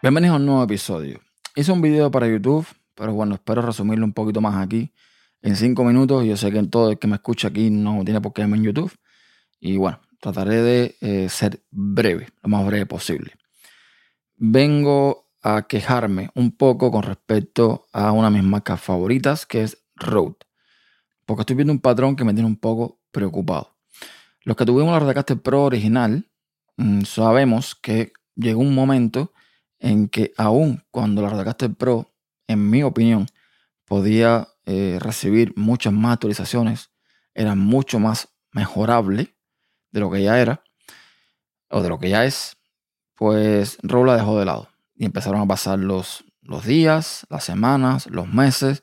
Bienvenidos a un nuevo episodio. Hice un video para YouTube, pero bueno, espero resumirlo un poquito más aquí en cinco minutos. Yo sé que todo el que me escucha aquí no tiene por qué verme en YouTube. Y bueno, trataré de eh, ser breve, lo más breve posible. Vengo a quejarme un poco con respecto a una de mis marcas favoritas, que es Rode. Porque estoy viendo un patrón que me tiene un poco preocupado. Los que tuvimos la Rodecaster Pro original, mm, sabemos que llegó un momento en que aún cuando la Rodecaster Pro, en mi opinión, podía eh, recibir muchas más actualizaciones, era mucho más mejorable de lo que ya era, o de lo que ya es, pues Rode la dejó de lado. Y empezaron a pasar los, los días, las semanas, los meses.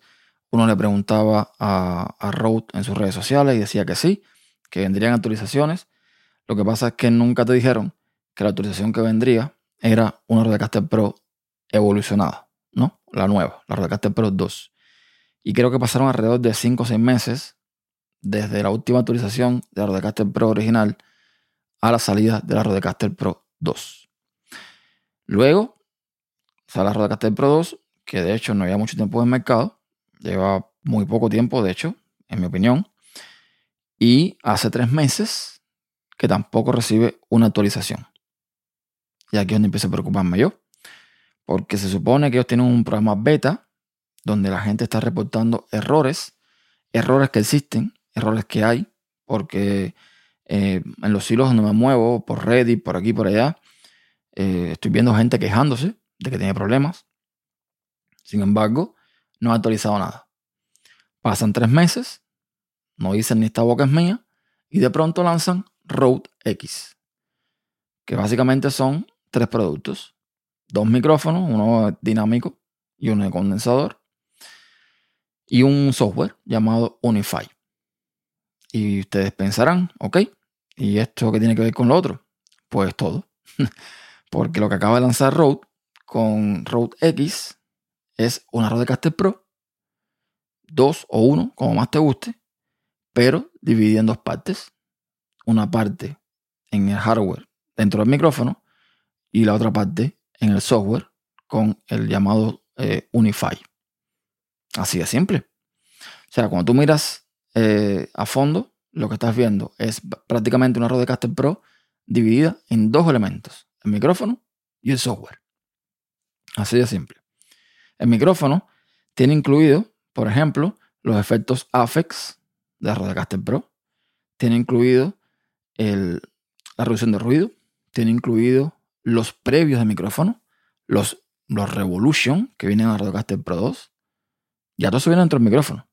Uno le preguntaba a, a Rode en sus redes sociales y decía que sí, que vendrían actualizaciones. Lo que pasa es que nunca te dijeron que la actualización que vendría era una Rodecaster Pro evolucionada, ¿no? La nueva, la Rodecaster Pro 2. Y creo que pasaron alrededor de 5 o 6 meses desde la última actualización de la Rodecaster Pro original a la salida de la Rodecaster Pro 2. Luego, sale la Rodecaster Pro 2, que de hecho no había mucho tiempo en el mercado, lleva muy poco tiempo, de hecho, en mi opinión. Y hace tres meses que tampoco recibe una actualización. Y aquí es donde empiezo a preocuparme yo. Porque se supone que ellos tienen un programa beta donde la gente está reportando errores, errores que existen, errores que hay, porque eh, en los hilos donde me muevo, por Reddit, por aquí, por allá, eh, estoy viendo gente quejándose de que tiene problemas. Sin embargo, no ha actualizado nada. Pasan tres meses, no dicen ni esta boca es mía, y de pronto lanzan Rode X, que básicamente son tres productos. Dos micrófonos, uno dinámico y uno de condensador. Y un software llamado Unify. Y ustedes pensarán, ok, ¿y esto qué tiene que ver con lo otro? Pues todo. Porque lo que acaba de lanzar Rode con Rode X es una Rodecaster Pro, dos o uno, como más te guste, pero dividida en dos partes. Una parte en el hardware dentro del micrófono y la otra parte en el software con el llamado eh, Unify. Así de simple. O sea, cuando tú miras eh, a fondo, lo que estás viendo es prácticamente una Rodecaster Pro dividida en dos elementos, el micrófono y el software. Así de simple. El micrófono tiene incluido, por ejemplo, los efectos Afex de la Rodecaster Pro. Tiene incluido la reducción de ruido. Tiene incluido los previos de micrófono, los, los Revolution que vienen a Rodecaster Pro 2, ya todo se viene dentro del micrófono.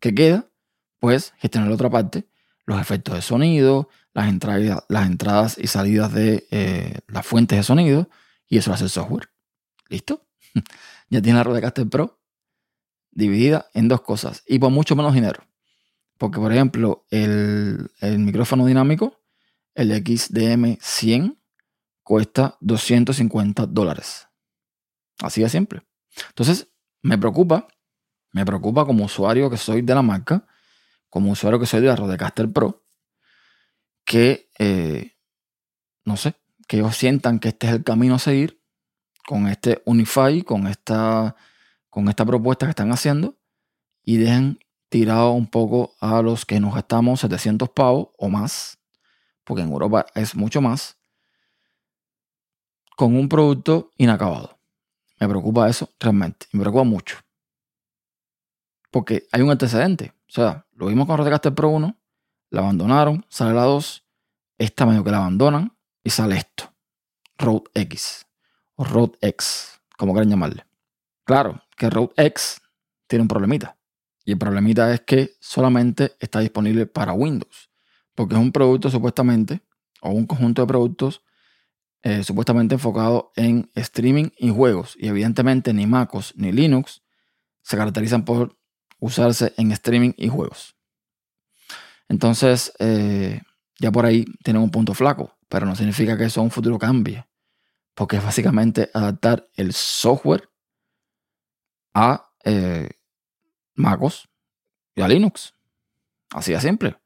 ¿Qué queda? Pues gestionar la otra parte, los efectos de sonido, las entradas, las entradas y salidas de eh, las fuentes de sonido, y eso lo hace el software. ¿Listo? ya tiene la Rodecaster Pro dividida en dos cosas y por mucho menos dinero. Porque, por ejemplo, el, el micrófono dinámico, el XDM100, cuesta 250 dólares. Así de simple. Entonces, me preocupa, me preocupa como usuario que soy de la marca, como usuario que soy de la Rodecaster Pro, que, eh, no sé, que ellos sientan que este es el camino a seguir con este Unify, con esta, con esta propuesta que están haciendo y dejen tirado un poco a los que nos gastamos 700 pavos o más, porque en Europa es mucho más, con un producto inacabado. Me preocupa eso realmente. Me preocupa mucho. Porque hay un antecedente. O sea, lo vimos con Rodecaster Pro 1, la abandonaron, sale la 2, esta medio que la abandonan y sale esto. Rode X o Rode X, como quieran llamarle. Claro que Rode X tiene un problemita. Y el problemita es que solamente está disponible para Windows. Porque es un producto supuestamente, o un conjunto de productos eh, supuestamente enfocado en streaming y juegos. Y evidentemente ni MacOS ni Linux se caracterizan por usarse en streaming y juegos. Entonces, eh, ya por ahí tienen un punto flaco, pero no significa que eso en un futuro cambie, porque es básicamente adaptar el software a eh, MacOS y a Linux. Así de simple.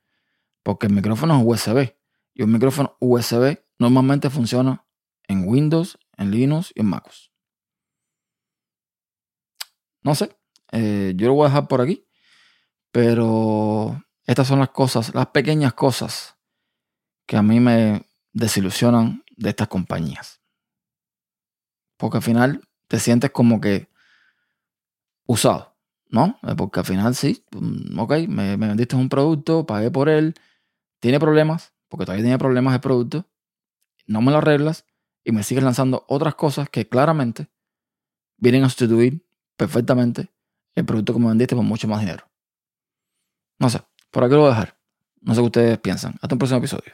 Porque el micrófono es USB y un micrófono USB normalmente funciona en Windows, en Linux y en MacOS. No sé. Eh, yo lo voy a dejar por aquí. Pero estas son las cosas, las pequeñas cosas que a mí me desilusionan de estas compañías. Porque al final te sientes como que usado, ¿no? Eh, porque al final sí, mm, ok, me, me vendiste un producto, pagué por él, tiene problemas, porque todavía tiene problemas el producto, no me lo arreglas y me sigues lanzando otras cosas que claramente vienen a sustituir perfectamente el producto que me vendiste por mucho más dinero. No sé, por aquí lo voy a dejar. No sé qué ustedes piensan. Hasta un próximo episodio.